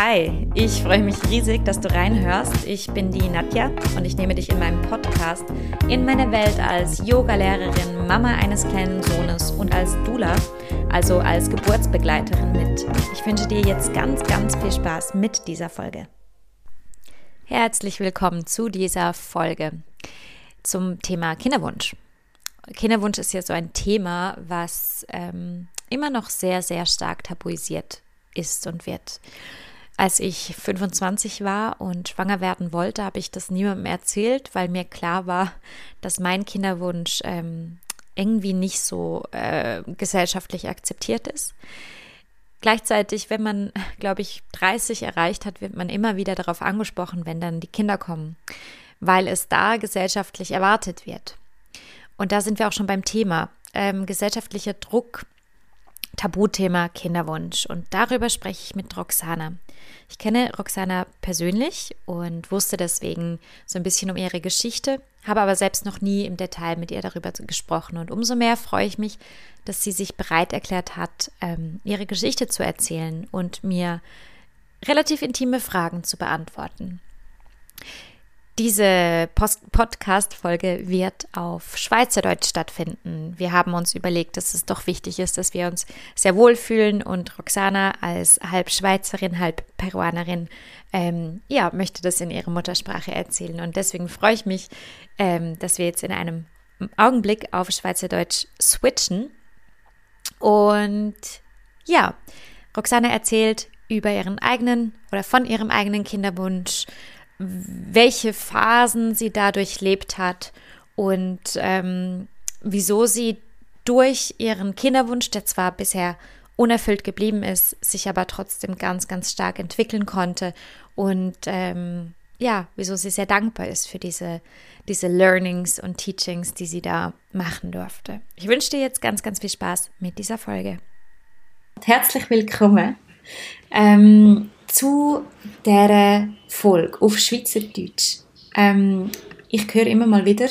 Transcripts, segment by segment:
Hi, ich freue mich riesig, dass du reinhörst. Ich bin die Nadja und ich nehme dich in meinem Podcast in meine Welt als Yogalehrerin, Mama eines kleinen Sohnes und als Dula, also als Geburtsbegleiterin mit. Ich wünsche dir jetzt ganz, ganz viel Spaß mit dieser Folge. Herzlich willkommen zu dieser Folge zum Thema Kinderwunsch. Kinderwunsch ist ja so ein Thema, was ähm, immer noch sehr, sehr stark tabuisiert ist und wird. Als ich 25 war und schwanger werden wollte, habe ich das niemandem erzählt, weil mir klar war, dass mein Kinderwunsch ähm, irgendwie nicht so äh, gesellschaftlich akzeptiert ist. Gleichzeitig, wenn man, glaube ich, 30 erreicht hat, wird man immer wieder darauf angesprochen, wenn dann die Kinder kommen, weil es da gesellschaftlich erwartet wird. Und da sind wir auch schon beim Thema. Ähm, gesellschaftlicher Druck Tabuthema Kinderwunsch. Und darüber spreche ich mit Roxana. Ich kenne Roxana persönlich und wusste deswegen so ein bisschen um ihre Geschichte, habe aber selbst noch nie im Detail mit ihr darüber gesprochen. Und umso mehr freue ich mich, dass sie sich bereit erklärt hat, ähm, ihre Geschichte zu erzählen und mir relativ intime Fragen zu beantworten. Diese Podcast-Folge wird auf Schweizerdeutsch stattfinden. Wir haben uns überlegt, dass es doch wichtig ist, dass wir uns sehr wohl fühlen und Roxana als halb Schweizerin, halb Peruanerin, ähm, ja, möchte das in ihrer Muttersprache erzählen. Und deswegen freue ich mich, ähm, dass wir jetzt in einem Augenblick auf Schweizerdeutsch switchen. Und ja, Roxana erzählt über ihren eigenen oder von ihrem eigenen Kinderwunsch welche Phasen sie dadurch lebt hat und ähm, wieso sie durch ihren Kinderwunsch, der zwar bisher unerfüllt geblieben ist, sich aber trotzdem ganz, ganz stark entwickeln konnte und ähm, ja, wieso sie sehr dankbar ist für diese, diese Learnings und Teachings, die sie da machen durfte. Ich wünsche dir jetzt ganz, ganz viel Spaß mit dieser Folge. Herzlich willkommen. Ähm, zu dieser Folge auf Schweizerdeutsch. Ähm, ich höre immer mal wieder,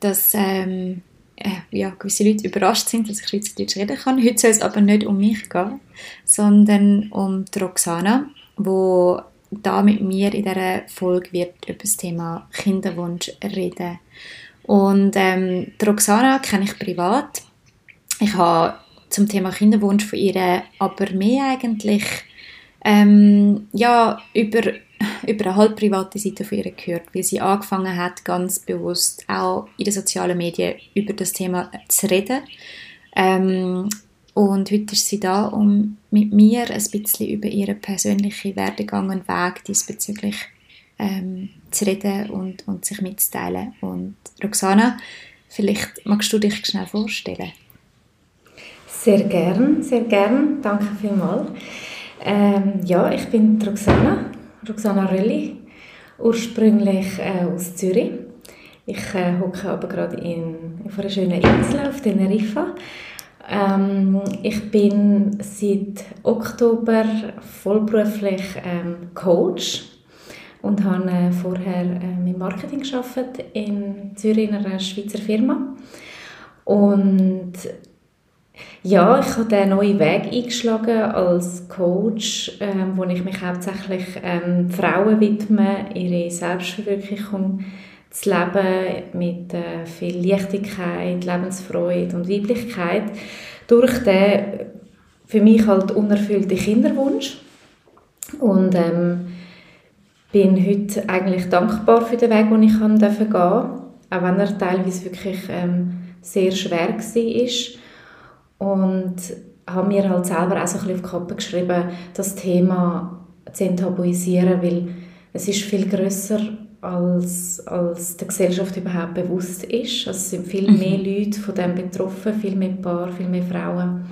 dass ähm, äh, ja, gewisse Leute überrascht sind, dass ich Schweizerdeutsch reden kann. Heute soll es aber nicht um mich gehen, sondern um die Roxana, wo da mit mir in dieser Folge wird über das Thema Kinderwunsch reden. Und ähm, die Roxana kenne ich privat. Ich habe zum Thema Kinderwunsch von ihr aber mehr eigentlich ähm, ja, über, über eine halb private Seite von ihr gehört, weil sie angefangen hat, ganz bewusst auch in den sozialen Medien über das Thema zu reden. Ähm, und heute ist sie da, um mit mir ein bisschen über ihren persönlichen Werdegang und Weg diesbezüglich ähm, zu reden und, und sich mitzuteilen. Und Roxana, vielleicht magst du dich schnell vorstellen? Sehr gern, sehr gern. Danke vielmals. Ähm, ja, ich bin Roxana, Roxana Rölli, ursprünglich äh, aus Zürich. Ich äh, hocke aber gerade in, auf einer schönen Insel auf Teneriffa. Ähm, ich bin seit Oktober vollberuflich ähm, Coach und habe äh, vorher äh, im Marketing geschafft in Zürich in einer Schweizer Firma und ja, ich habe den neuen Weg eingeschlagen als Coach, ähm, wo ich mich hauptsächlich ähm, Frauen widme, ihre Selbstverwirklichung zu leben mit äh, viel Leichtigkeit, Lebensfreude und Weiblichkeit. Durch den für mich halt unerfüllten Kinderwunsch. Und ähm, bin heute eigentlich dankbar für den Weg, den ich gehen durfte, auch wenn er teilweise wirklich ähm, sehr schwer war und habe mir halt selber auch so ein bisschen auf die Kappe geschrieben, das Thema zu enttabuisieren, weil es ist viel grösser als, als der Gesellschaft überhaupt bewusst ist. Also es sind viel mhm. mehr Leute von dem betroffen, viel mehr Paar, viel mehr Frauen.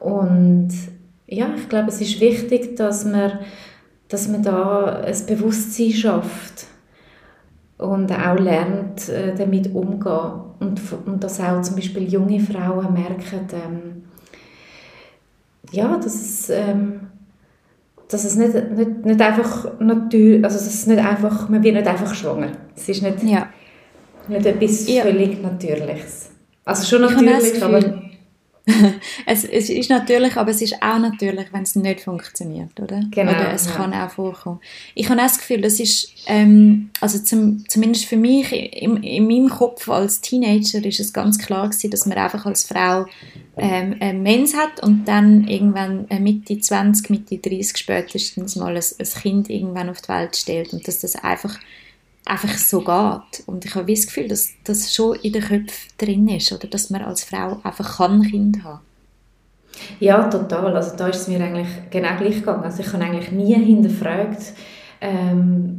Und ja, ich glaube, es ist wichtig, dass man, dass man da ein Bewusstsein schafft und auch lernt, äh, damit umzugehen. Und, und dass auch zum Beispiel junge Frauen merken, ähm, ja, dass es, ähm, dass es nicht, nicht, nicht einfach natürlich, also es nicht einfach, man wird nicht einfach schwanger. Es ist nicht, ja. nicht etwas ja. völlig Natürliches. Also schon natürlich, aber... es, es ist natürlich, aber es ist auch natürlich, wenn es nicht funktioniert, oder? Genau, oder es ja. kann auch vorkommen. Ich habe auch das Gefühl, das ist, ähm, also zum, zumindest für mich, in, in meinem Kopf als Teenager ist es ganz klar gewesen, dass man einfach als Frau ähm, einen Mens hat und dann irgendwann äh, Mitte 20, Mitte 30 spätestens mal ein, ein Kind irgendwann auf die Welt stellt und dass das einfach einfach so geht. Und ich habe das Gefühl, dass das schon in den Köpfen drin ist, oder dass man als Frau einfach kann Kind haben. Ja, total. Also da ist es mir eigentlich genau gleich gegangen. Also ich habe eigentlich nie hinterfragt, ähm,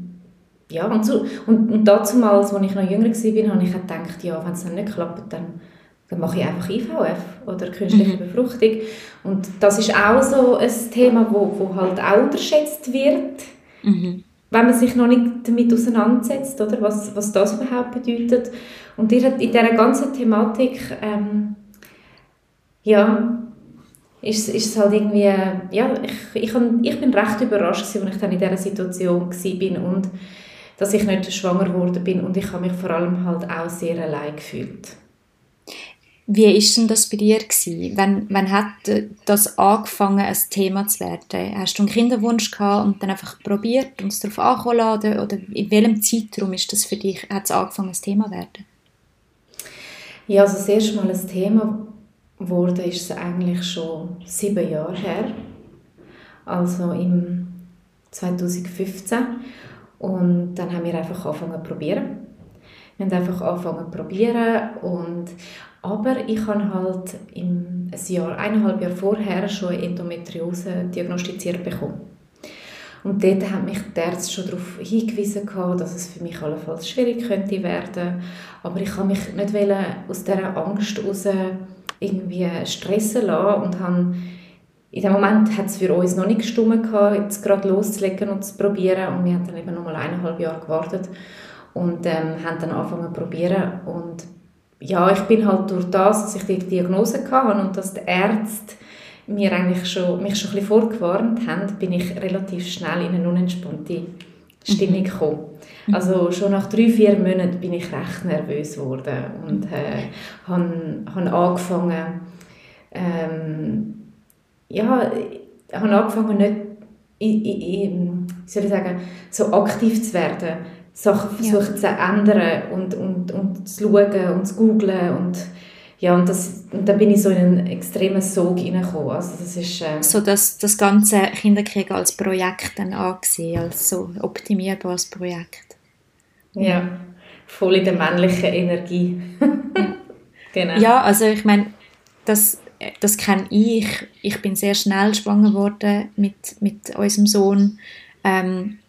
ja, und, so, und, und damals, als ich noch jünger war, habe ich gedacht, ja, wenn es dann nicht klappt, dann, dann mache ich einfach IVF oder künstliche Befruchtung. Und das ist auch so ein Thema, wo, wo halt auch unterschätzt wird. Mhm. Wenn man sich noch nicht damit auseinandersetzt, oder, was, was das überhaupt bedeutet. Und in in dieser ganzen Thematik, ähm, ja, ist, ist es halt irgendwie, ja, ich, ich, ich bin recht überrascht gewesen, als ich dann in dieser Situation war und dass ich nicht schwanger geworden bin und ich habe mich vor allem halt auch sehr allein gefühlt. Wie ist denn das bei dir? Wann, wann hat das angefangen, ein Thema zu werden? Hast du einen Kinderwunsch gehabt und dann einfach probiert und es darauf ankommen? Oder in welchem Zeitraum ist das für dich, hat es angefangen, ein Thema zu werden? Ja, also das erste Mal ein Thema wurde ist es eigentlich schon sieben Jahre her. Also im 2015. Und dann haben wir einfach angefangen zu probieren. Wir haben einfach angefangen zu probieren und aber ich habe halt im Jahr, eineinhalb Jahre vorher schon eine Endometriose diagnostiziert bekommen. Und dort hat mich die Ärzte schon darauf hingewiesen, dass es für mich allenfalls schwierig könnte werden. Aber ich kann mich nicht aus dieser Angst heraus irgendwie stressen lassen und habe in dem Moment hat es für uns noch nicht gestimmt, jetzt gerade loszulegen und zu probieren. Und wir haben dann eben noch mal eineinhalb Jahre gewartet und ähm, haben dann angefangen zu probieren. Und ja, ich bin halt durch das, dass ich die Diagnose hatte und dass die Ärzte mir eigentlich schon, mich schon ein bisschen vorgewarnt haben, bin ich relativ schnell in eine unentspannte Stimmung gekommen. Also schon nach drei, vier Monaten bin ich recht nervös geworden und äh, habe, habe angefangen, ähm, ja, ich habe angefangen, nicht, in, in, wie soll ich sagen, so aktiv zu werden. Sachen versuchen zu ändern und, und, und zu schauen und zu googlen und ja, und, das, und dann bin ich so in einen extremen Sog hineingekommen. Also das ist, äh, So dass das ganze Kinderkrieg als Projekt dann angesehen, als so optimierbares Projekt. ja, voll in der männlichen Energie. genau. Ja, also ich meine, das, das kenne ich. Ich bin sehr schnell schwanger geworden mit, mit unserem Sohn. Ähm,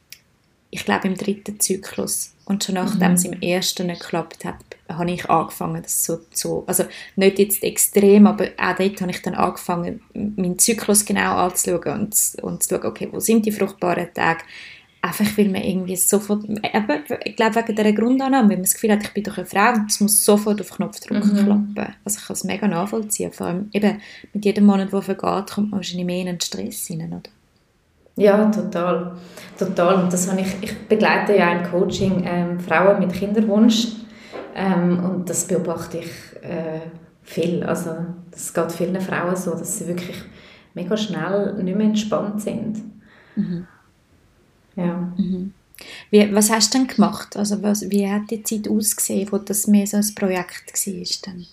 ich glaube im dritten Zyklus. Und schon nachdem es im ersten nicht geklappt hat, habe ich angefangen, das so zu, also nicht jetzt extrem, aber auch dort habe ich dann angefangen, meinen Zyklus genau anzuschauen und, und zu schauen, okay, wo sind die fruchtbaren Tage? Einfach weil man irgendwie sofort, eben, ich glaube wegen dieser Grundannahme, weil man das Gefühl hat, ich bin doch eine Frau und es muss sofort auf Knopfdruck Mhm. klappen. Also ich kann es mega nachvollziehen, vor allem eben mit jedem Monat, der vergeht, kommt man wahrscheinlich mehr in einen Stress rein, oder? Ja, total. Total. Und das habe ich, ich begleite ja im Coaching ähm, Frauen mit Kinderwunsch ähm, und das beobachte ich äh, viel. Also das geht vielen Frauen so, dass sie wirklich mega schnell nicht mehr entspannt sind. Ja. Wie, was hast du denn gemacht? Also was, wie hat die Zeit ausgesehen, wo das mehr so ein Projekt war? Dann?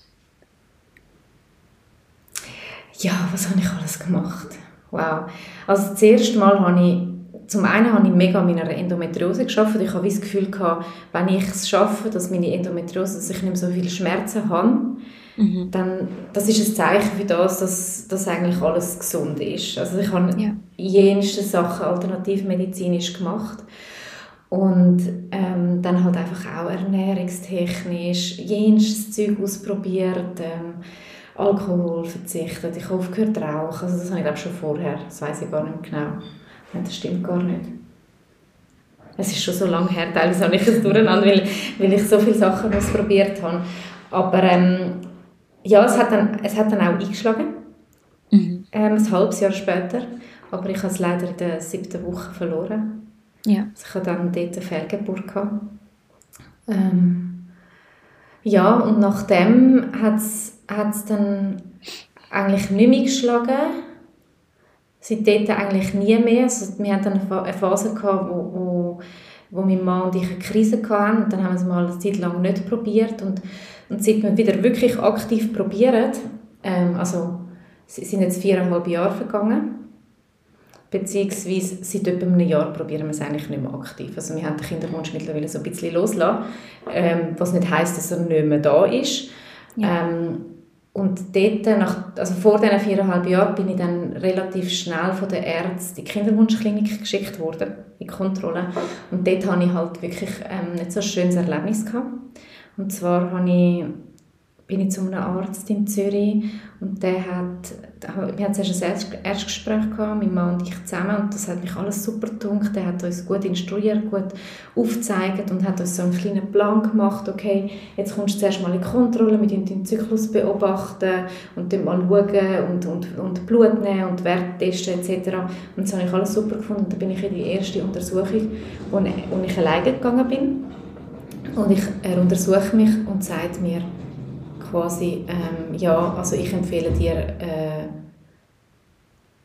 Ja, was habe ich alles gemacht? Wow. Also das erste Mal habe ich, zum einen habe ich mega an meiner Endometriose geschafft. Ich habe das Gefühl gehabt, wenn ich es schaffe, dass meine Endometriose, dass ich nicht mehr so viele Schmerzen habe, dann das ist ein Zeichen für das, dass, dass eigentlich alles gesund ist. Also ich habe Ja. jenste Sachen alternativmedizinisch gemacht und ähm, dann halt einfach auch ernährungstechnisch jenstes Zeug ausprobiert, ähm, Alkohol verzichtet, ich habe aufgehört zu rauchen, also das habe ich glaube schon vorher, das weiß ich gar nicht mehr genau. Nein, das stimmt gar nicht. Es ist schon so lange her, teilweise habe ich es durcheinander, weil, weil ich so viele Sachen ausprobiert habe. Aber ähm, ja, es hat, dann, es hat dann auch eingeschlagen, Mhm. ähm, ein halbes Jahr später. Aber ich habe es leider in der siebten Woche verloren. Ja. Also ich hatte dann dort eine Fehlgeburt. Gehabt. Ähm, ja, und nachdem hat es dann eigentlich nicht mehr geschlagen. Seitdem eigentlich nie mehr. Also wir hatten dann eine Phase, gehabt, wo, wo, wo mein Mann und ich eine Krise hatten. Und dann haben wir es mal eine Zeit lang nicht probiert. Und, und seit wir wieder wirklich aktiv probieren, ähm, also sind jetzt viereinhalb Jahre vergangen, beziehungsweise seit etwa einem Jahr probieren wir es eigentlich nicht mehr aktiv. Also wir haben den Kinderwunsch mittlerweile so ein bisschen loslassen, ähm, was nicht heisst, dass er nicht mehr da ist. Ja. Ähm, und dort, nach, also vor diesen viereinhalb Jahren, bin ich dann relativ schnell von der Ärztin in die Kinderwunschklinik geschickt worden, in Kontrolle. Und dort hatte ich halt wirklich ähm, nicht so ein schönes Erlebnis. Gehabt. Und zwar habe ich bin ich zu einem Arzt in Zürich und der hat, wir hatten zuerst ein Erstgespräch gehabt, mein Mann und ich zusammen und das hat mich alles super gedunkt. Der hat uns gut instruiert, gut aufgezeigt und hat uns so einen kleinen Plan gemacht, okay, jetzt kommst du zuerst mal in Kontrolle, wir deinen Zyklus beobachten und dann mal schauen und, und, und Blut nehmen und Wert testen etc. Und das habe ich alles super gefunden. Und dann bin ich in die erste Untersuchung, wo ich, wo ich alleine gegangen bin und ich, er untersucht mich und sagt mir, quasi, ähm, ja, also ich empfehle dir, äh,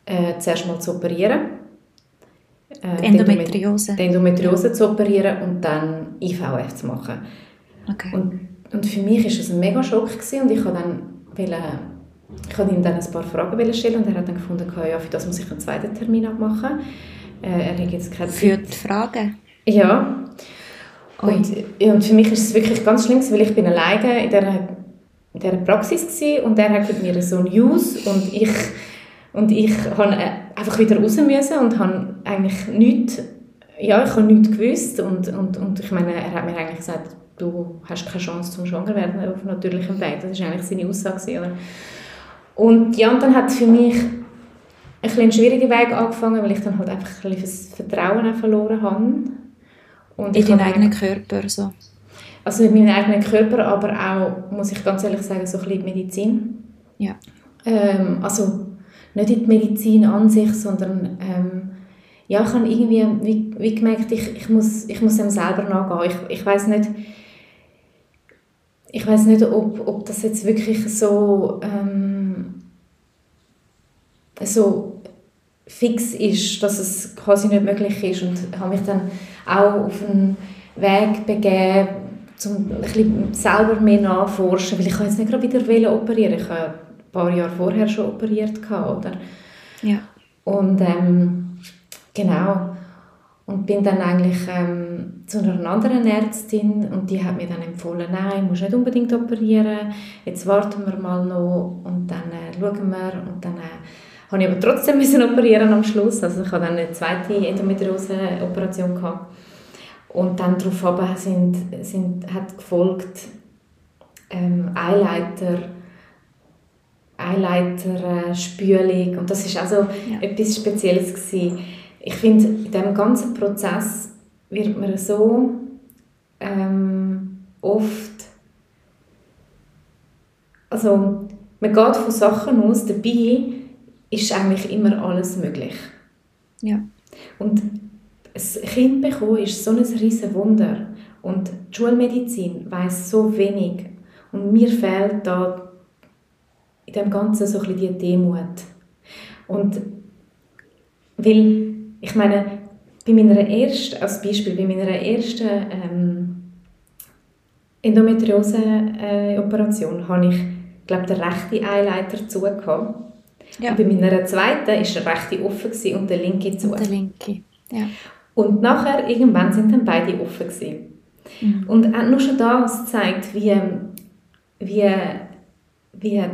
äh, zuerst mal zu operieren. Äh, Endometriose. Die Endometriose zu operieren und dann IVF zu machen. Okay. Und, und für mich war das ein mega Schock gewesen und ich habe dann wollte, ich habe ihm dann ein paar Fragen stellen und er hat dann gefunden, ja, für das muss ich einen zweiten Termin abmachen. Äh, er hat jetzt keine Für die Fragen? Ja. Und, und für mich ist es wirklich ganz schlimm, weil ich bin alleine in dieser in dieser Praxis gewesen, und er hat mir so News und ich und ich habe äh, einfach wieder raus müssen und habe eigentlich nichts, ja, ich habe nichts gewusst und, und, und ich meine, er hat mir eigentlich gesagt, du hast keine Chance zum schwanger werden auf natürlichem Weg. Das war eigentlich seine Aussage. Oder? Und ja, und dann hat für mich ein bisschen schwieriger Weg angefangen, weil ich dann halt einfach ein bisschen das Vertrauen verloren habe. Und in deinen eigenen Körper so? Also mit meinem eigenen Körper, aber auch, muss ich ganz ehrlich sagen, so ein bisschen Medizin. Ja. Ähm, also nicht in die Medizin an sich, sondern ähm, ja, ich habe irgendwie wie, wie gemerkt, ich, ich, muss, ich muss dem selber nachgehen. Ich, ich weiß nicht, ich weiß nicht, ob, ob das jetzt wirklich so, ähm, so fix ist, dass es quasi nicht möglich ist und habe mich dann auch auf einen Weg begeben, um ein bisschen selber mehr nachforschen, weil ich jetzt nicht gerade wieder operieren Ich habe ein paar Jahre vorher schon operiert, oder? Ja. Und ähm, genau. Und bin dann eigentlich ähm, zu einer anderen Ärztin und die hat mir dann empfohlen, nein, musst nicht unbedingt operieren, jetzt warten wir mal noch und dann äh, schauen wir und dann äh, habe ich aber trotzdem müssen operieren am Schluss, also ich hatte dann eine zweite Endometriose-Operation gehabt und dann darauf sind, sind, hat gefolgt ähm, Eileiter, Eileiterspülung äh, und das ist also ja. etwas Spezielles gewesen. Ich finde, in diesem ganzen Prozess wird man so ähm, oft also man geht von Sachen aus, dabei ist eigentlich immer alles möglich. Ja. Und ein Kind bekommen ist so ein riesen Wunder und die Schulmedizin weiß so wenig und mir fehlt da in dem Ganzen so ein bisschen die Demut. Und weil, ich meine, bei meiner ersten, als Beispiel, bei meiner ersten ähm, Endometriose-Operation äh, habe ich, glaube den rechten Eileiter zugehört. Ja. Und bei meiner zweiten war der rechte offen und der linke zu. Und der linke, ja. Und nachher, irgendwann, sind dann beide offen gewesen. Mhm. Und nur schon das zeigt, wie, wie, wie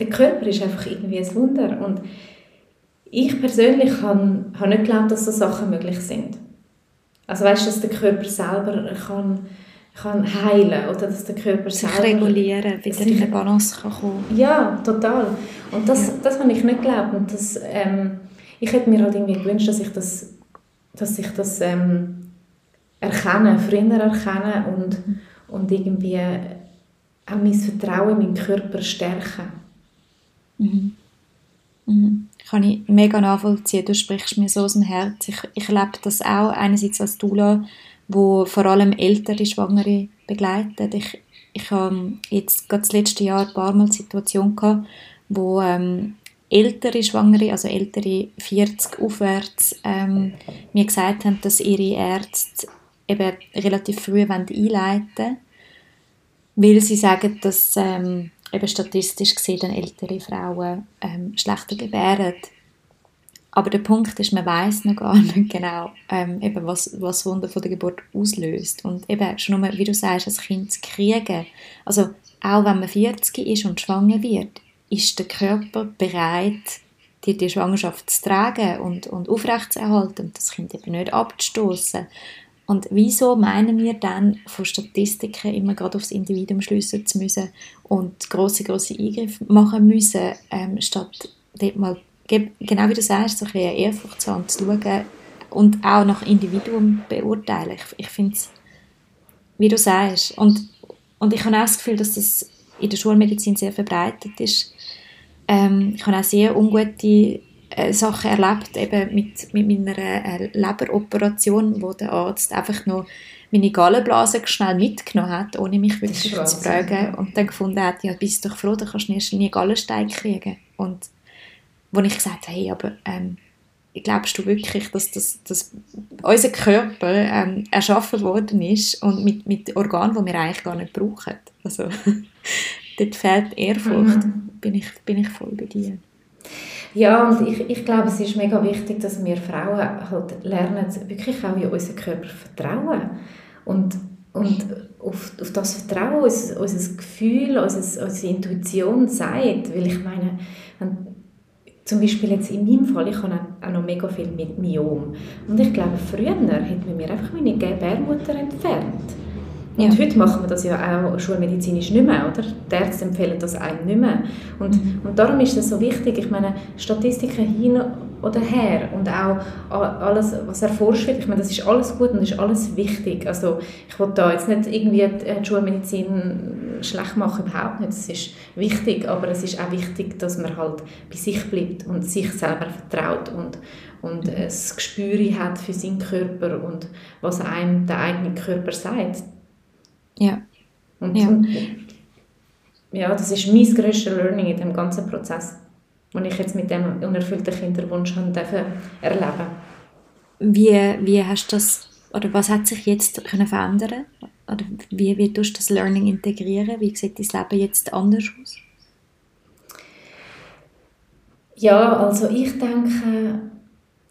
der Körper ist einfach irgendwie ein Wunder. Und ich persönlich habe, habe nicht geglaubt, dass so Sachen möglich sind. Also weißt du, dass der Körper selber kann, kann heilen oder dass der Körper sich selber regulieren, wieder in eine Balance kann kommen. Ja, total. Und das, ja. das habe ich nicht geglaubt. Und das, ähm, ich hätte mir halt irgendwie gewünscht, dass ich das dass ich das ähm, erkenne, früher erkenne und, und irgendwie auch mein Vertrauen in meinen Körper stärken. Mhm. Mhm. Kann ich mega nachvollziehen. Du sprichst mir so aus dem Herz. Ich, ich erlebe das auch einerseits als Dula, wo vor allem ältere Schwangere begleitet. Ich, ich habe jetzt gerade das letzte Jahr ein paar Mal die Situation gehabt, wo ähm, ältere Schwangere, also ältere 40 aufwärts, ähm, mir gesagt haben, dass ihre Ärzte eben relativ früh einleiten wollen, weil sie sagen, dass ähm, eben statistisch gesehen ältere Frauen ähm, schlechter gebären. Aber der Punkt ist, man weiß noch gar nicht genau, ähm, eben was, was Wunder von der Geburt auslöst. Und eben schon nur, wie du sagst, ein Kind zu kriegen. Also auch wenn man 40 ist und schwanger wird, ist der Körper bereit, die, die Schwangerschaft zu tragen und, und aufrechtzuerhalten und das Kind eben nicht abzustoßen. Und wieso meinen wir dann von Statistiken immer gerade aufs Individuum schliessen zu müssen und große große Eingriffe machen müssen, ähm, statt dort mal, genau wie du sagst, so ein bisschen Ehrfurcht zu zu schauen und auch nach Individuum beurteilen. Ich, ich finde es, wie du sagst, und, und ich habe auch das Gefühl, dass das in der Schulmedizin sehr verbreitet ist. Ähm, ich habe auch sehr ungute äh, Sachen erlebt, eben mit, mit meiner äh, Leberoperation, wo der Arzt einfach nur meine Gallenblase schnell mitgenommen hat, ohne mich wirklich zu fragen. Und dann gefunden hat, ja, bist du doch froh, dann kannst du nie Gallenstein kriegen. Und wo ich gesagt habe, hey, aber ähm, glaubst du wirklich, dass, das, dass unser Körper ähm, erschaffen worden ist und mit, mit Organen, die wir eigentlich gar nicht brauchen? Also, dort fehlt Ehrfurcht, mhm. bin, ich, bin ich voll bei dir. Ja, und ich, ich glaube, es ist mega wichtig, dass wir Frauen halt lernen, wirklich auch in unseren Körper vertrauen. Und, und auf, auf das Vertrauen, unser, unser Gefühl, unser, unsere Intuition sagt. Weil ich meine, wenn, zum Beispiel jetzt in meinem Fall, ich habe auch noch mega viel mit Myom. Und ich glaube, früher hätte man mir einfach meine Gebärmutter. Und ja. heute machen wir das ja auch schulmedizinisch nicht mehr, oder? Die Ärzte empfehlen das einem nicht mehr. Und, mhm. und darum ist es so wichtig, ich meine, Statistiken hin oder her und auch alles, was erforscht wird, ich meine, das ist alles gut und das ist alles wichtig. Also ich will da jetzt nicht irgendwie die Schulmedizin schlecht machen, überhaupt nicht. Es ist wichtig, aber es ist auch wichtig, dass man halt bei sich bleibt und sich selber vertraut und, und ein Gespür hat für seinen Körper und was einem der eigene Körper sagt ja. Und ja. ja, das ist mein grösstes Learning in dem ganzen Prozess, den ich jetzt mit dem unerfüllten Kinderwunsch erleben durfte. Wie, wie hast du das, oder was hat sich jetzt können verändern Oder wie, wie tust du das Learning integrieren? Wie sieht dein Leben jetzt anders aus? Ja, also ich denke,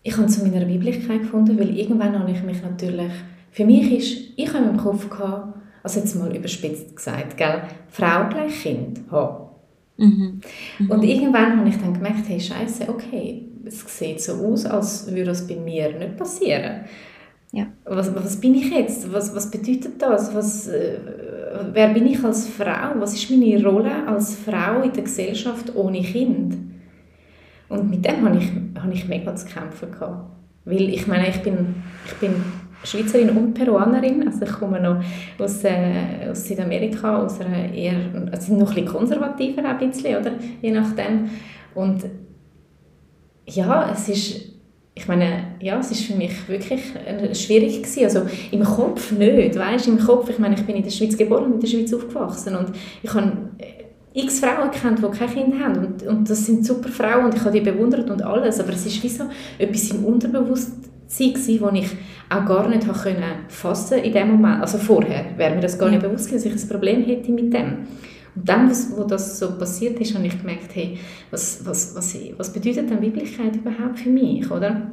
ich habe zu meiner Weiblichkeit gefunden, weil irgendwann habe ich mich natürlich, für mich ist, ich habe im Kopf gehabt, also jetzt mal überspitzt gesagt, gell, Frau gleich Kind haben. Mhm. Mhm. Und irgendwann habe ich dann gemerkt, hey, scheiße, okay, es sieht so aus, als würde das bei mir nicht passieren. Ja. Was, was bin ich jetzt? Was, was bedeutet das? Was, äh, wer bin ich als Frau? Was ist meine Rolle als Frau in der Gesellschaft ohne Kind? Und mit dem habe ich, habe ich mega zu kämpfen gehabt. Weil ich meine, ich bin, ich bin Schweizerin und Peruanerin. Also ich komme noch aus, äh, aus Südamerika, aus einer eher, also noch bisschen konservativer ein bisschen, oder? Je nachdem. Und ja, es ist, ich meine, ja, es ist für mich wirklich schwierig gewesen. Also im Kopf nicht, weißt? Im Kopf, ich meine, ich bin in der Schweiz geboren und in der Schweiz aufgewachsen und ich habe x Frauen kennt, die kein Kind haben und, und das sind super Frauen und ich habe die bewundert und alles, aber es ist wie so etwas im Unterbewusstsein gewesen, ich auch gar nicht können fassen in dem Moment. Also vorher wäre mir das gar nicht bewusst gewesen, dass ich ein Problem hätte mit dem. Und dann, wo das so passiert ist, habe ich gemerkt, hey, was, was, was, was bedeutet denn Weiblichkeit überhaupt für mich, oder?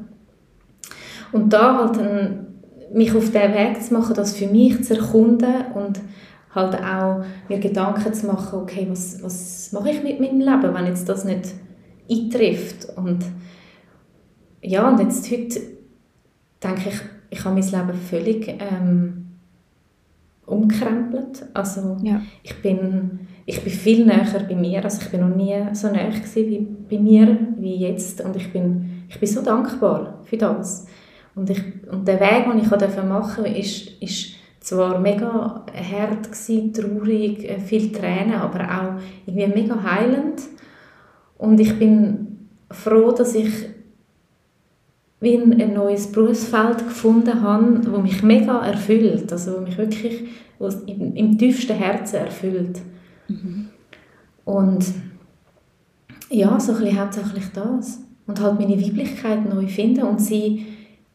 Und da halt dann, mich auf den Weg zu machen, das für mich zu erkunden und halt auch mir Gedanken zu machen, okay, was, was mache ich mit meinem Leben, wenn jetzt das nicht eintrifft und ja, und jetzt heute denke ich, ich habe mein Leben völlig ähm, umkrempelt. Also ja. ich, bin, ich bin viel näher bei mir, also ich bin noch nie so näher wie bei mir wie jetzt und ich bin, ich bin so dankbar für das. Und, ich, und der Weg, den ich machen durfte, ist, ist zwar mega hart gewesen, traurig, äh, viel Tränen, aber auch irgendwie mega heilend. Und ich bin froh, dass ich wie ein, neues Berufsfeld gefunden habe, das mich mega erfüllt, also wo mich wirklich im, im tiefsten Herzen erfüllt. Mhm. Und ja, so ein bisschen hauptsächlich das. Und halt meine Weiblichkeit neu finden und sie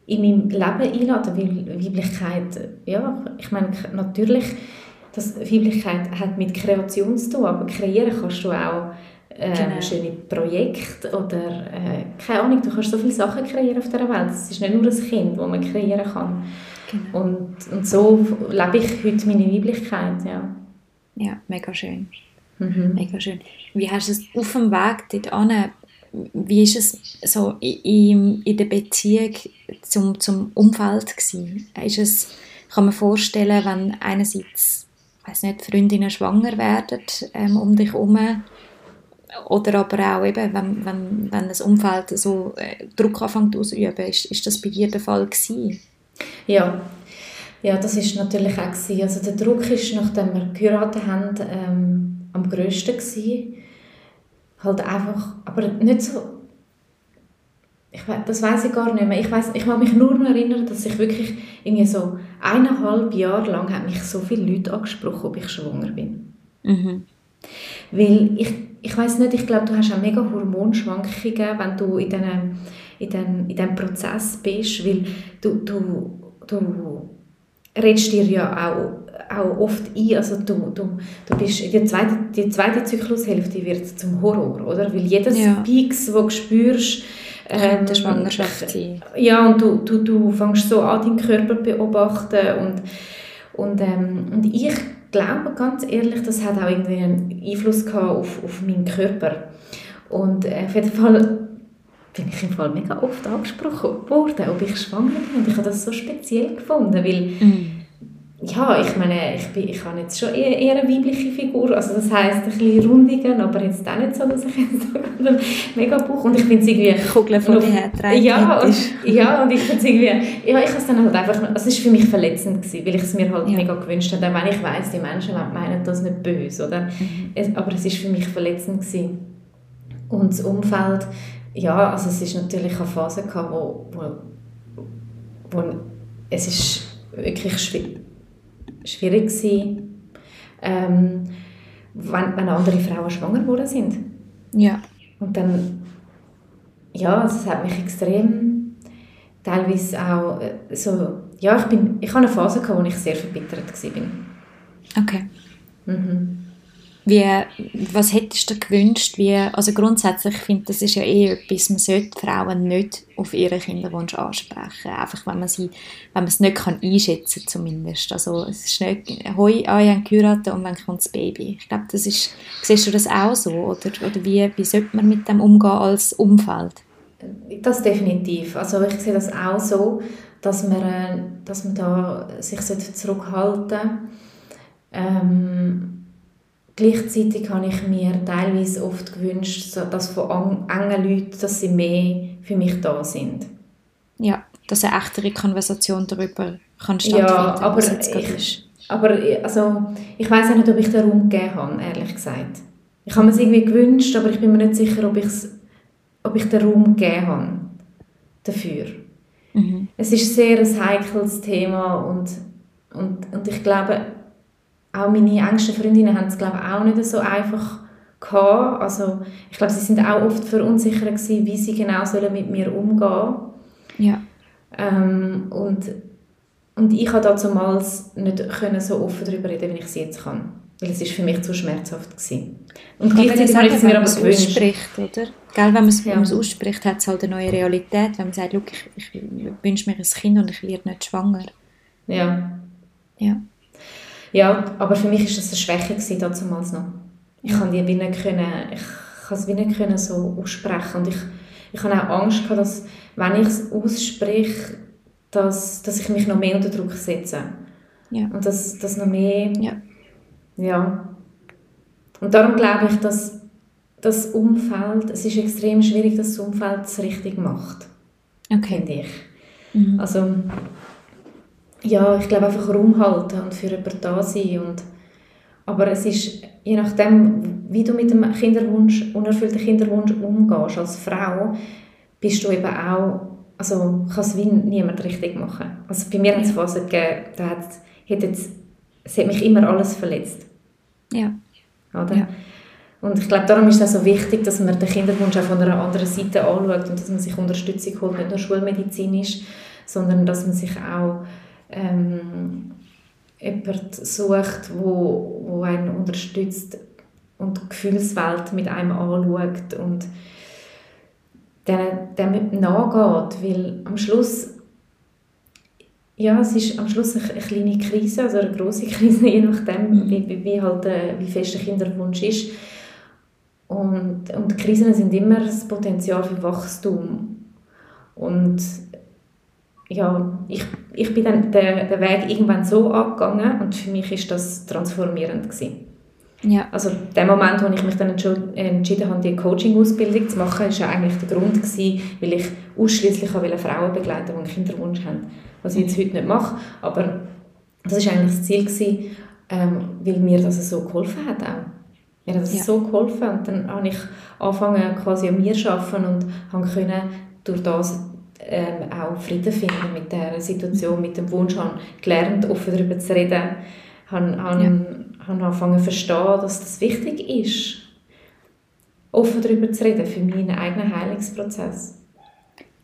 in meinem Leben einladen, weil Weiblichkeit, ja, ich meine, natürlich, das Weiblichkeit hat mit Kreation zu tun, aber kreieren kannst du auch äh, schöne Projekte oder äh, keine Ahnung, du kannst so viele Sachen kreieren auf dieser Welt. Es ist nicht nur ein Kind, das man kreieren kann. Genau. Und, und so lebe ich heute meine Weiblichkeit, ja. Ja, mega schön. Mhm. Mega schön. Wie hast du es auf dem Weg dorthin, wie ist es so in, in der Beziehung zum, zum Umfeld gewesen? Ist es, kann man vorstellen, wenn einerseits, weiß nicht, Freundinnen schwanger werden ähm, um dich herum, oder aber auch eben, wenn, wenn, wenn das Umfeld so äh, Druck anfängt auszuüben, ist, ist das bei dir der Fall gewesen? Ja, ja, das ist natürlich auch gewesen. Also der Druck ist, nachdem wir geheiratet haben, ähm, am grössten gewesen. Halt einfach, aber nicht so, ich, das weiß ich gar nicht mehr. Ich, weiss, ich kann mich nur noch erinnern, dass ich wirklich irgendwie so eineinhalb Jahre lang hat mich so viele Leute angesprochen, ob ich schwanger bin. Mhm. Weil ich, ich weiß nicht, ich glaube, du hast auch mega Hormonschwankungen, wenn du in diesem in den, in Prozess bist, weil du, du, du redest dir ja auch, auch oft ein, also du, du, du bist, die zweite, die zweite Zyklushälfte wird zum Horror, oder? Weil jedes ja. Peaks, das du spürst, ähm, der Schwangerschaft sein. Ja, und du, du, du fängst so an, deinen Körper beobachten und, und, ähm, und ich glaube ganz ehrlich, das hat auch irgendwie einen Einfluss gehabt auf, auf meinen Körper. Und äh, auf jeden Fall bin ich im Fall mega oft angesprochen worden, ob ich schwanger bin. Und ich habe das so speziell gefunden, weil mm. Ja, ich meine, ich, bin, ich habe jetzt schon eher, eher eine weibliche Figur, also das heisst ein bisschen rundigen, aber jetzt auch nicht so, dass ich jetzt einen mega Bauch und ich finde es irgendwie... Kugeln von dir ja, und, ja, und ich finde es irgendwie... Ja, ich habe es dann halt einfach... Also es war für mich verletzend, gewesen, weil ich es mir halt ja. mega gewünscht habe, auch wenn ich weiss, die Menschen meinen das nicht böse, oder? Mhm. Es, aber es war für mich verletzend. Gewesen. Und das Umfeld ja, also es ist natürlich eine Phase gehabt, wo, wo, wo es ist wirklich schwierig, schwierig war, ähm, wenn, wenn andere Frauen schwanger geworden sind. Ja. Und dann, ja, es hat mich extrem teilweise auch äh, so, ja, ich bin, ich hatte eine Phase gehabt, wo ich sehr verbittert war. Okay. Mhm. Wie, was hättest du gewünscht? Wie, also grundsätzlich finde ich, das ist ja eh etwas, man sollte Frauen nicht auf ihren Kinderwunsch ansprechen. Einfach, wenn man, sie, wenn man es nicht kann einschätzen kann, zumindest. Also, es ist nicht, hoi, ah, ich habe geheiratet und dann kommt das Baby. Ich glaube, das ist, siehst du das auch so? Oder, oder wie, wie sollte man mit dem umgehen als Umfeld? Das definitiv. Also ich sehe das auch so, dass man, äh, dass man da sich zurückhalten sollte. Ähm, Gleichzeitig habe ich mir teilweise oft gewünscht, dass von engen Leuten, dass sie mehr für mich da sind. Ja, dass eine echtere Konversation darüber kann stattfinden ja, aber ich, aber also, ich weiß auch nicht, ob ich den Raum gegeben habe, ehrlich gesagt. Ich habe mir es irgendwie gewünscht, aber ich bin mir nicht sicher, ob, ob ich den Raum gegeben habe dafür. Mhm. Es ist sehr ein heikles Thema und, und, und ich glaube, auch meine engsten Freundinnen haben es glaube ich, auch nicht so einfach gehabt. Also ich glaube, sie sind auch oft verunsichert gewesen, wie sie genau sollen mit mir umgehen ja. Ähm, und, und ich habe damals nicht können so offen darüber reden, wie ich es jetzt kann. Weil es ist für mich zu schmerzhaft gewesen. Und gleichzeitig habe ich es mir aber gewünscht. Ausspricht, oder? Gell, wenn man es ja. ausspricht, hat es halt eine neue Realität. Wenn man sagt, ich, ich wünsche mir ein Kind und ich werde nicht schwanger. Ja. Ja. Ja, aber für mich ist das eine Schwäche gewesen, damals noch. Ich kann die wie nicht können, ich kann es wie nicht können so aussprechen und ich, ich habe auch Angst gehabt, dass wenn ich es ausspreche, dass, dass ich mich noch mehr unter Druck setze. Ja. Und dass das noch mehr... Ja. ja. Und darum glaube ich, dass das Umfeld, es ist extrem schwierig, dass das Umfeld es richtig macht. Okay. Finde ich. Mhm. Also ja, ich glaube einfach Raum halten und für jemanden da sein. Und, aber es ist, je nachdem, wie du mit dem Kinderwunsch, unerfüllten Kinderwunsch umgehst als Frau, bist du eben auch, also kann es wie niemand richtig machen. Also bei mir hat es Phasen gegeben, da hat, hat jetzt, es hat mich immer alles verletzt. Ja. Oder? Ja. Und ich glaube, darum ist es auch so wichtig, dass man den Kinderwunsch auch von einer anderen Seite anschaut und dass man sich Unterstützung holt, nicht nur schulmedizinisch, sondern dass man sich auch ähm, jemand sucht, wo, wo einen unterstützt und die Gefühlswelt mit einem anschaut und dem nachgeht, weil am Schluss ja, es ist am Schluss eine, kleine Krise, also eine große Krise, je nachdem, mhm. wie, wie, halt, äh, wie fest der Kinderwunsch ist. Und, und Krisen sind immer das Potenzial für Wachstum. Und ja, ich, ich bin dann den, den Weg irgendwann so angegangen und für mich ist das transformierend gewesen. Ja. Also der Moment, wo ich mich dann entschieden habe, die Coaching-Ausbildung zu machen, ist ja eigentlich der Grund gewesen, weil ich ausschließlich Frauen begleiten wollte, die einen Kinderwunsch haben. Was ich jetzt heute nicht mache, aber das ist eigentlich das Ziel gewesen, ähm, weil mir das so geholfen hat auch. Mir hat das ja. so geholfen und dann habe ich angefangen quasi an mir zu arbeiten und habe können durch das ähm, auch Frieden finden mit der Situation, mit dem Wunsch, habe gelernt, offen darüber zu reden, habe, habe, ja. habe angefangen zu verstehen, dass das wichtig ist, offen darüber zu reden für meinen eigenen Heilungsprozess.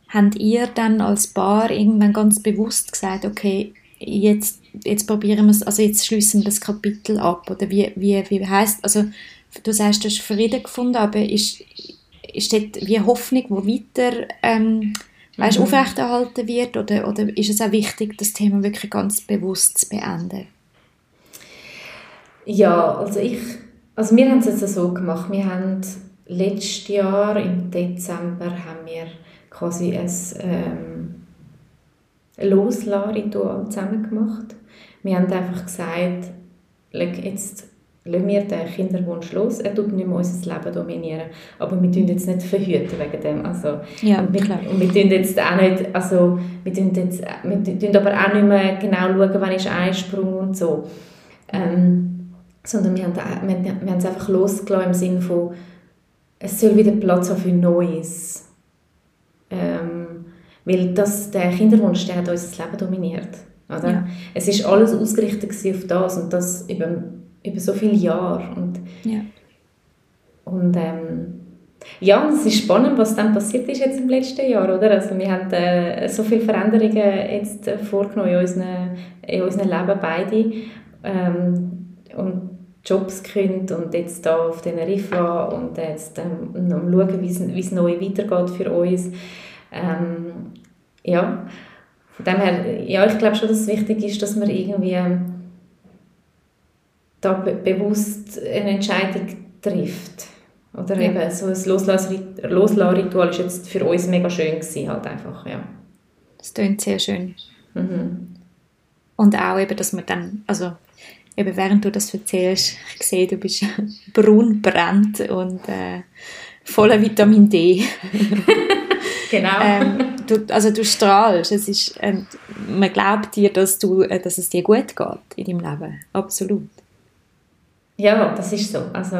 Habt ihr dann als Paar irgendwann ganz bewusst gesagt, okay, jetzt, jetzt probieren wir es, also jetzt schließen wir das Kapitel ab, oder wie, wie, wie heißt, also du sagst, du hast Frieden gefunden, aber ist, ist dort wie Hoffnung, die weiter ähm, weißt, mhm. aufrechterhalten wird? Oder, oder ist es auch wichtig, das Thema wirklich ganz bewusst zu beenden? Ja, also ich, also wir haben es jetzt so gemacht, wir haben letztes Jahr im Dezember haben wir quasi ein ähm, Loslassen-Ritual zusammen gemacht. Wir haben einfach gesagt, jetzt lassen wir den Kinderwunsch los, er tut nicht mehr unser Leben dominieren. Aber wir tun jetzt nicht verhüten wegen dem. Also, ja, und wir, klar. Und wir tun jetzt auch nicht, also, wir tun, jetzt, wir tun aber auch nicht mehr genau schauen, wann ist Einsprung und so. Ähm, sondern wir haben, wir, wir haben es einfach losgelassen im Sinne von, es soll wieder Platz haben für Neues. Ähm, weil das, der Kinderwunsch, der hat unser Leben dominiert. Oder? Ja. Es ist alles ausgerichtet auf das und das über über so viele Jahre. Und, ja. und ähm, ja, es ist spannend, was dann passiert ist jetzt im letzten Jahr, oder? Also wir haben äh, so viele Veränderungen jetzt äh, vorgenommen in unserem, in unserem Leben beide ähm, und Jobs gekündigt und jetzt da auf Teneriffa und jetzt ähm, schauen, wie es neu weitergeht für uns. Ähm, ja, von dem her, ja, ich glaube schon, dass es wichtig ist, dass man irgendwie da be bewusst eine Entscheidung trifft. Oder ja. eben so ein Loslassritual ist jetzt für uns mega schön gewesen, halt einfach, ja. Das klingt sehr schön. Mhm. Und auch eben, dass man dann, also eben während du das erzählst, ich sehe, du bist braun brennt und äh, voller Vitamin D. genau. ähm, du, also du strahlst. Es ist, ähm, man glaubt dir, dass, du, äh, dass es dir gut geht in deinem Leben. Absolut. Ja, das ist so. Also,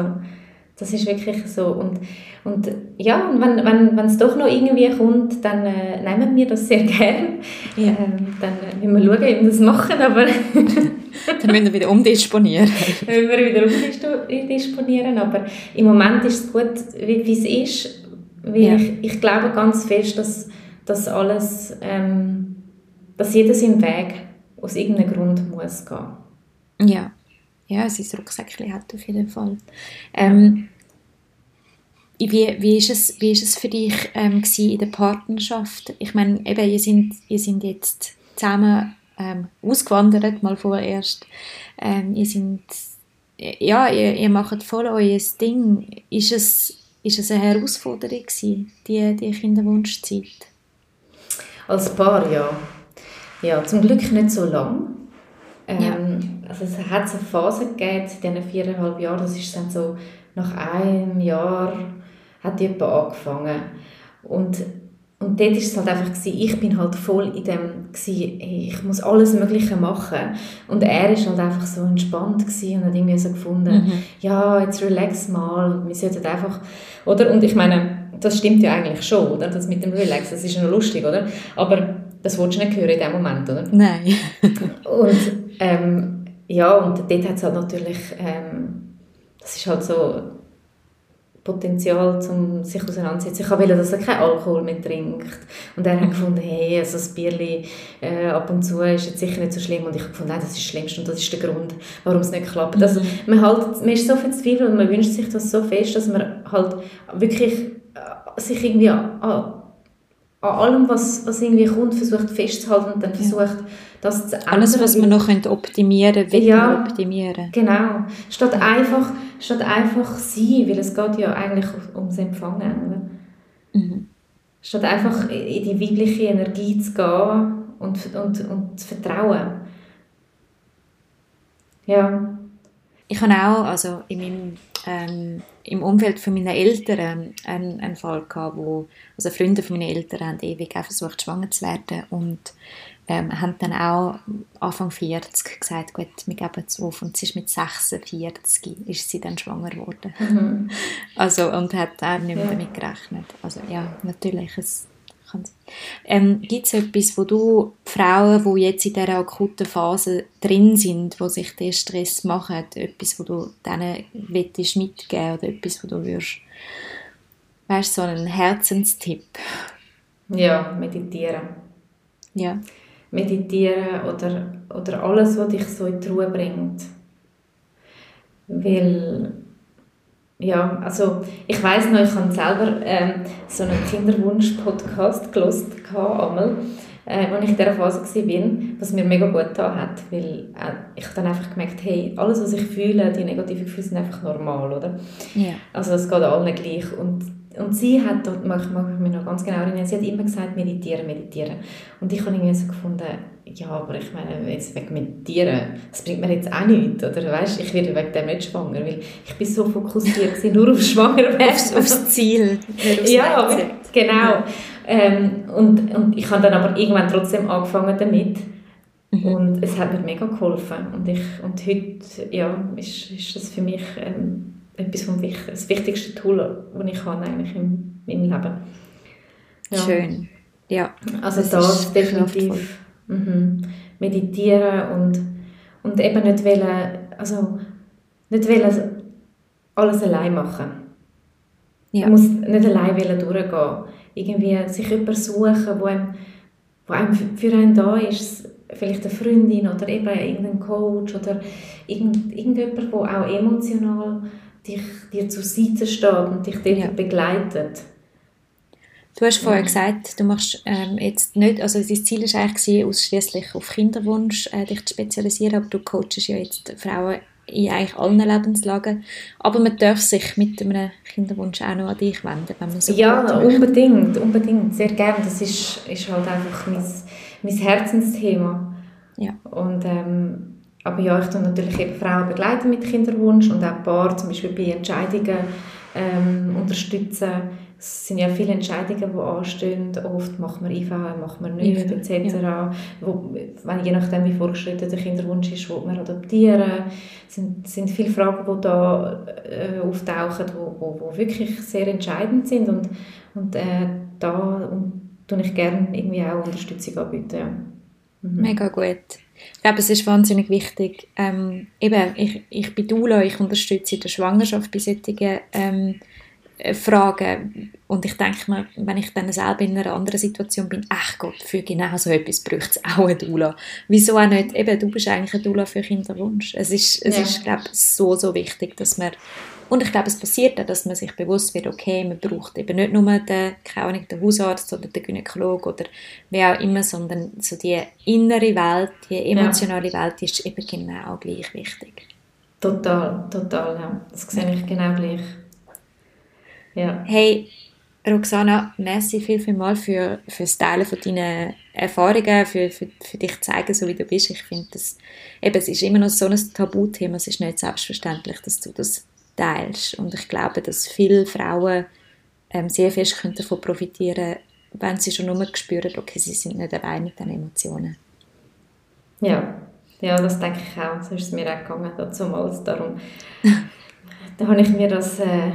das ist wirklich so. Und, und ja, und wenn, wenn, wenn es doch noch irgendwie kommt, dann äh, nehmen wir das sehr gern. Ja. Ähm, dann äh, müssen wir schauen, wie wir das machen, aber... dann müssen wir wieder umdisponieren. dann müssen wir wieder umdisponieren, aber im Moment ist es gut, wie, wie es ist. Weil ja. ich, ich glaube ganz fest, dass, dass alles, ähm, dass jeder seinen Weg aus irgendeinem Grund muss gehen. Ja ja, sein Rucksäckchen hat auf jeden Fall. Ähm, wie, wie, ist es, wie ist es für dich ähm, in der Partnerschaft? Ich meine, eben, ihr sind, ihr sind jetzt zusammen ähm, ausgewandert, mal vorerst. Ähm, ihr sind, ja, ihr, ihr macht voll euer Ding. Ist es, ist es eine Herausforderung gewesen, die, die Kinderwunschzeit? Als Paar, ja. Ja, zum Glück nicht so lang. Ähm, ja also es hat so Phasen gegeben, in diesen viereinhalb Jahren, das ist dann so, nach einem Jahr hat die etwa angefangen. Und, und dort war es halt einfach, gewesen, ich bin halt voll in dem, gewesen, ich muss alles Mögliche machen. Und er war halt einfach so entspannt und hat irgendwie so gefunden, mhm. ja, jetzt relax mal wir sollten einfach, oder? Und ich meine, das stimmt ja eigentlich schon, oder? Das mit dem Relax, das ist ja noch lustig, oder? Aber das wolltest du nicht hören in dem Moment, oder? Nein. und ähm, ja, und dort hat es halt natürlich, ähm, das ist halt so, Potenzial, um sich auseinanderzusetzen. Ich wollte, dass er keinen Alkohol mehr trinkt. Und er hat gefunden, hey, also das Bierli äh, ab und zu ist jetzt sicher nicht so schlimm. Und ich habe gefunden, nein, das ist das Schlimmste und das ist der Grund, warum es nicht klappt. Also, mhm. man, halt, man ist so verzweifelt und man wünscht sich das so fest, dass man halt wirklich äh, sich irgendwie an, an allem, was, was irgendwie kommt, versucht festzuhalten und dann versucht, ja. das zu ändern. Alles, was man noch optimieren will ja, optimieren. genau. Statt einfach, statt einfach sein, weil es geht ja eigentlich ums Empfangen. Mhm. Statt einfach in die weibliche Energie zu gehen und, und, und zu vertrauen. Ja. Ich habe auch, also in meinem ähm, im Umfeld von meinen Eltern einen, einen Fall gehabt, wo also Freunde von meinen Eltern haben ewig auch versucht schwanger zu werden und ähm, haben dann auch Anfang 40 gesagt, gut, wir geben es auf und sie ist mit 46 ist sie dann schwanger geworden. Mhm. Also und hat auch nicht mehr ja. damit gerechnet. Also ja, natürlich, es ähm, Gibt es etwas, wo du Frauen, die jetzt in dieser akuten Phase drin sind, wo sich der Stress machen, etwas, wo du denen möchtest mitgeben oder etwas, wo du würdest, weißt so einen Herzenstipp? Ja, meditieren. Ja. Meditieren oder, oder alles, was dich so in die Ruhe bringt. Weil ja, also ich weiß noch, ich habe selber ähm, so einen Kinderwunsch-Podcast gelost einmal, äh, als ich in dieser Phase war, was mir mega gut getan hat, weil äh, ich dann einfach gemerkt hey, alles, was ich fühle, die negativen Gefühle sind einfach normal, oder? Ja. Also es geht allen gleich und und sie hat, dort mag, mag ich mich noch ganz genau erinnern, sie hat immer gesagt, meditieren, meditieren. Und ich habe irgendwie so gefunden, ja, aber ich meine, jetzt wegen Meditieren, das bringt mir jetzt auch nichts, oder weißt, ich werde wegen dem nicht schwanger, weil ich bin so fokussiert nur auf Schwangerwerden. Aufs, aufs Ziel, Ja, genau. Ja. Ähm, und, und ich habe dann aber irgendwann trotzdem angefangen damit mhm. und es hat mir mega geholfen und, ich, und heute ja, ist, ist das für mich ähm, etwas vom das wichtigste Tool, das ich habe eigentlich in meinem Leben. Ja. Schön, ja. Also das, das definitiv mhm. meditieren und, und eben nicht wollen, also nicht wollen alles allein machen. Ja. Man muss nicht allein durchgehen. Irgendwie sich jemanden suchen, wo einem, wo einem für einen da ist, vielleicht eine Freundin oder eben irgendein Coach oder irgend, irgendjemand, der auch emotional dich, dir zur Seite steht und dich dort ja. begleitet. Du hast vorher gesagt, du machst ähm, jetzt nicht, also dein Ziel war eigentlich ausschließlich auf Kinderwunsch äh, dich zu spezialisieren, aber du coachst ja jetzt Frauen in eigentlich allen Lebenslagen. Aber man darf sich mit einem Kinderwunsch auch noch an dich wenden, wenn man so Ja, unbedingt, unbedingt, sehr gerne. Das ist, ist halt einfach mein, mein Herzensthema. Ja. Und ähm, aber ja, ich tue natürlich eben Frauen begleiten mit Kinderwunsch und auch Paare zum Beispiel bei Entscheidungen ähm, unterstützen. Es sind ja viele Entscheidungen, die anstehen. Oft macht man IV, macht man nicht, ja, etc. Ja. Wo, wenn, je nachdem, wie vorgeschritten der Kinderwunsch ist, will man adoptieren. Es sind, sind viele Fragen, die da äh, auftauchen, die wo, wo, wo wirklich sehr entscheidend sind. Und, und äh, da und, tue ich gerne irgendwie auch Unterstützung anbieten. Ja. Mhm. Mega gut. Ich glaube, es ist wahnsinnig wichtig. Ähm, eben, ich, ich bin Dula, ich unterstütze in der Schwangerschaft bei solchen ähm, äh, Fragen. Und ich denke mir, wenn ich dann selber in einer anderen Situation bin, ach Gott, für genau so etwas braucht es auch eine Dula. Wieso auch nicht? Eben, du bist eigentlich eine Dula für Kinderwunsch. Es ist, es ja. ist glaube ich, so, so wichtig, dass man und ich glaube, es passiert auch, dass man sich bewusst wird, okay, man braucht eben nicht nur den, keine Ahnung, den Hausarzt oder den Gynäkologen oder wer auch immer, sondern so die innere Welt, die emotionale ja. Welt ist eben genau gleich wichtig. Total, total, ja. Das sehe ich genau gleich. Ja. Hey, Roxana, merci viel, viel mal für, für das Teilen von deinen Erfahrungen, für, für, für dich zeigen, so wie du bist. Ich finde, das, eben, es ist immer noch so ein Tabuthema, es ist nicht selbstverständlich, dass du das teilst. Und ich glaube, dass viele Frauen ähm, sehr fest davon profitieren wenn sie schon nur spüren, okay, sie sind nicht allein mit den Emotionen. Ja, ja das denke ich auch. So ist es mir auch gegangen, damals. Darum da habe ich mir das äh,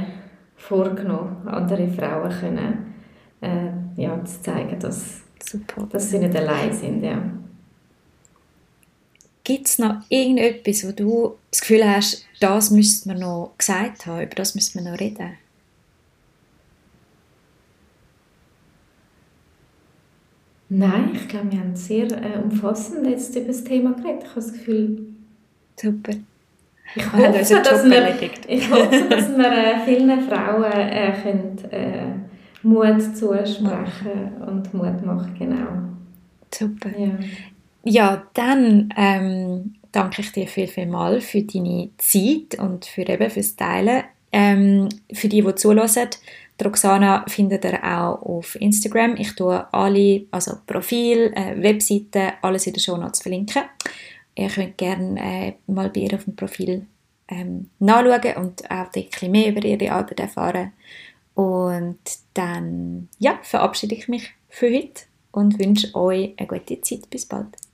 vorgenommen, andere Frauen können, äh, ja, zu zeigen, dass, Super. dass sie nicht allein sind. Ja. Gibt es noch irgendetwas, wo du das Gefühl hast, das müsste man noch gesagt haben, über das müsste man noch reden? Nein, ich glaube, wir haben sehr äh, umfassend jetzt über das Thema geredet. Ich habe das Gefühl... Super. Ich ah, hoffe, dass wir, ich hoffe, dass wir äh, vielen Frauen äh, können, äh, Mut zusprechen und Mut machen, genau. Super. Ja ja dann ähm, danke ich dir viel, viel mal für deine Zeit und für eben fürs Teilen. Ähm, für die, die die Roxana findet ihr auch auf Instagram. Ich tue alle, also Profil, äh, Webseite, alles in den Show Notes verlinken. Ihr könnt gerne äh, mal bei ihr auf dem Profil ähm, nachschauen und auch ein bisschen mehr über ihre Arbeit erfahren. Und dann ja, verabschiede ich mich für heute und wünsche euch eine gute Zeit. Bis bald.